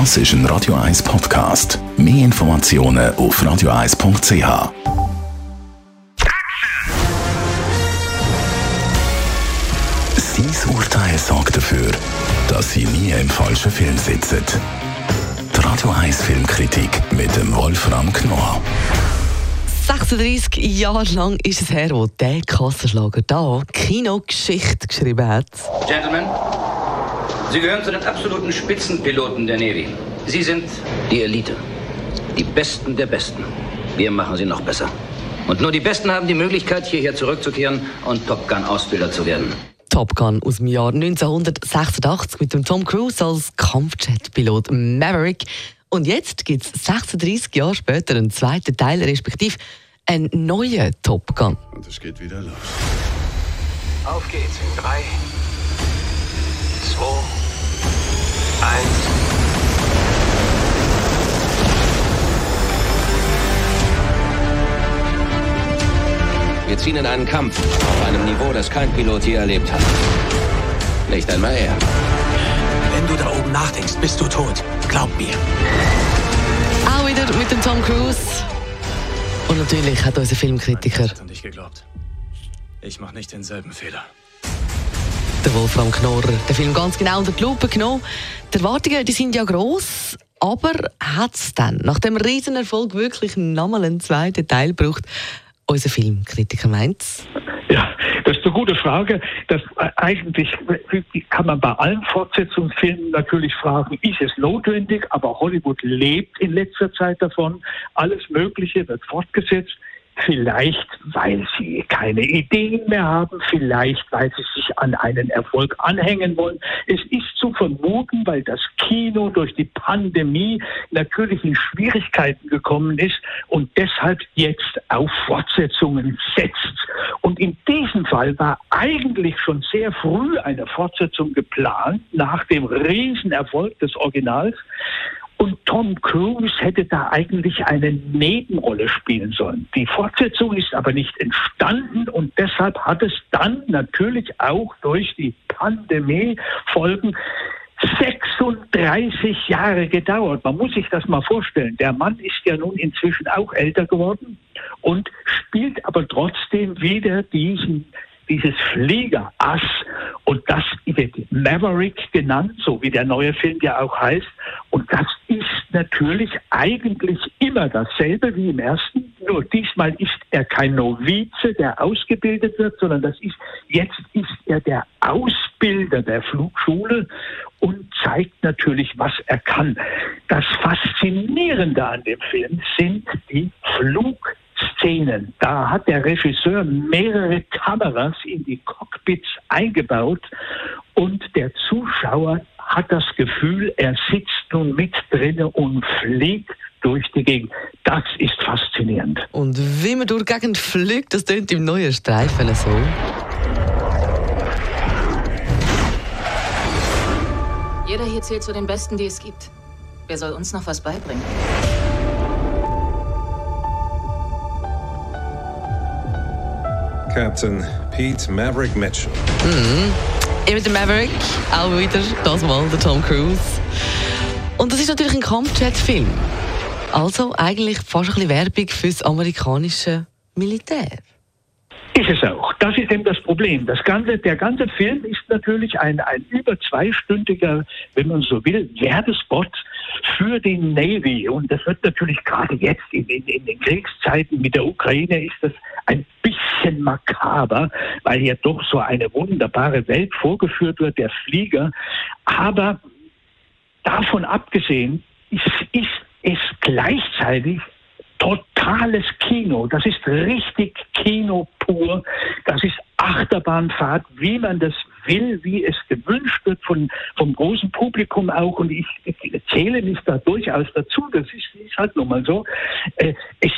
Das ist ein Radio 1 Podcast. Mehr Informationen auf radio1.ch. Sein Urteil sorgt dafür, dass Sie nie im falschen Film sitzen. Die Radio 1 Filmkritik mit dem Wolfram Knorr. 36 Jahre lang ist es her, wo der Kassenschlager da Kinogeschichte geschrieben hat. Gentlemen, Sie gehören zu den absoluten Spitzenpiloten der Navy. Sie sind die Elite. Die Besten der Besten. Wir machen sie noch besser. Und nur die Besten haben die Möglichkeit, hierher zurückzukehren und Top Gun-Ausbilder zu werden. Top Gun aus dem Jahr 1986 mit dem Tom Cruise als Kampfjet-Pilot Maverick. Und jetzt gibt es 36 Jahre später einen zweiten Teil, respektive einen neuen Top Gun. Und es geht wieder los. Auf geht's in 3, 2, ziehen in einen Kampf auf einem Niveau, das kein Pilot je erlebt hat. Nicht einmal er. Wenn du da oben nachdenkst, bist du tot. Glaub mir. Auch wieder mit dem Tom Cruise. Und natürlich hat unser Filmkritiker, an dich geglaubt. Ich mach nicht denselben Fehler. der Wolfram Knorrer, den Film ganz genau unter die Lupe genommen. Die Erwartungen die sind ja gross, aber hat es dann nach dem Riesenerfolg wirklich nochmal einen zweiten Teil gebraucht? Unser Filmkritiker meint's. Ja, das ist eine gute Frage. Das äh, eigentlich kann man bei allen Fortsetzungsfilmen natürlich fragen, ist es notwendig? Aber Hollywood lebt in letzter Zeit davon. Alles Mögliche wird fortgesetzt. Vielleicht, weil sie keine Ideen mehr haben, vielleicht, weil sie sich an einen Erfolg anhängen wollen. Es ist zu vermuten, weil das Kino durch die Pandemie natürlich in Schwierigkeiten gekommen ist und deshalb jetzt auf Fortsetzungen setzt. Und in diesem Fall war eigentlich schon sehr früh eine Fortsetzung geplant, nach dem Riesenerfolg des Originals. Und Tom Cruise hätte da eigentlich eine Nebenrolle spielen sollen. Die Fortsetzung ist aber nicht entstanden und deshalb hat es dann natürlich auch durch die Pandemie Folgen 36 Jahre gedauert. Man muss sich das mal vorstellen. Der Mann ist ja nun inzwischen auch älter geworden und spielt aber trotzdem wieder diesen dieses Fliegerass und das wird Maverick genannt, so wie der neue Film ja auch heißt. Und das natürlich eigentlich immer dasselbe wie im ersten. Nur diesmal ist er kein Novize, der ausgebildet wird, sondern das ist, jetzt ist er der Ausbilder der Flugschule und zeigt natürlich, was er kann. Das Faszinierende an dem Film sind die Flug Szenen. Da hat der Regisseur mehrere Kameras in die Cockpits eingebaut und der Zuschauer hat das Gefühl, er sitzt nun mit drinne und fliegt durch die Gegend. Das ist faszinierend. Und wie man durch die Gegend fliegt, das tönt im neuen Streifen so. Jeder hier zählt zu den Besten, die es gibt. Wer soll uns noch was beibringen? Captain Pete Maverick Mitchell. Eben der Maverick, auch wieder das Mal der Tom Cruise. Und das ist natürlich ein Kampfjet-Film. Also eigentlich fast ein bisschen Werbung fürs amerikanische Militär. Ist es auch. Das ist eben das Problem. Das ganze, der ganze Film ist natürlich ein, ein über zweistündiger, wenn man so will, Werbespot für die Navy. Und das wird natürlich gerade jetzt in, in, in den Kriegszeiten mit der Ukraine ist das ein bisschen makaber, weil hier doch so eine wunderbare Welt vorgeführt wird, der Flieger. Aber davon abgesehen ist, ist es gleichzeitig totales Kino. Das ist richtig Kino pur. Das ist Achterbahnfahrt, wie man das will, wie es gewünscht wird von, vom großen Publikum auch. Und ich, ich zähle mich da durchaus dazu. Das ist, ist halt nun mal so. Äh, es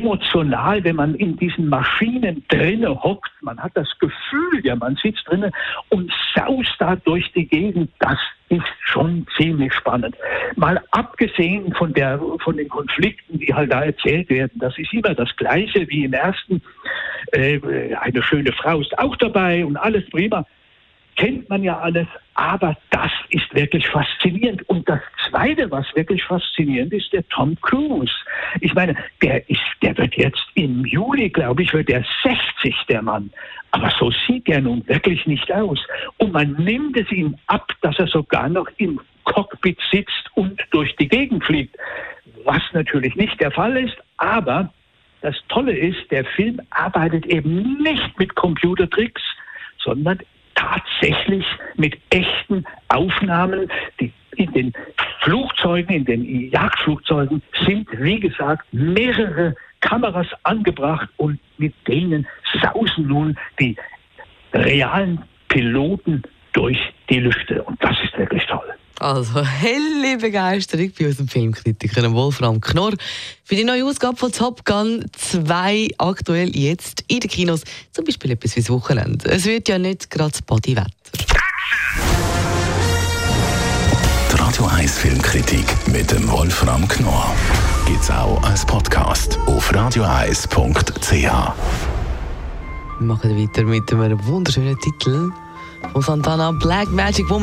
emotional, wenn man in diesen Maschinen drinne hockt. Man hat das Gefühl, ja, man sitzt drinne und saust da durch die Gegend. Das ist schon ziemlich spannend. Mal abgesehen von der, von den Konflikten, die halt da erzählt werden, das ist immer das Gleiche wie im ersten. Äh, eine schöne Frau ist auch dabei und alles prima kennt man ja alles. Aber das ist wirklich faszinierend. Und das Zweite, was wirklich faszinierend ist, der Tom Cruise. Ich meine, der ist, der wird jetzt im Juli, glaube ich, wird er 60, der Mann. Aber so sieht er nun wirklich nicht aus. Und man nimmt es ihm ab, dass er sogar noch im Cockpit sitzt und durch die Gegend fliegt. Was natürlich nicht der Fall ist, aber das Tolle ist, der Film arbeitet eben nicht mit Computertricks, sondern tatsächlich mit echten Aufnahmen. Die in den Flugzeugen, in den Jagdflugzeugen sind, wie gesagt, mehrere Kameras angebracht und mit denen sausen nun die realen Piloten durch die Lüfte. Und das ist wirklich toll. Also, helle Begeisterung bei unserem Filmkritiker Wolfram Knorr für die neue Ausgabe von Top Gun 2 aktuell jetzt in den Kinos. Zum Beispiel etwas fürs Wochenende. Es wird ja nicht gerade das Bodywetter. Die Radio 1 Filmkritik mit dem Wolfram Knorr gibt es auch als Podcast auf radioeis.ch. Wir machen weiter mit einem wunderschönen Titel von Santana Black Magic Woman.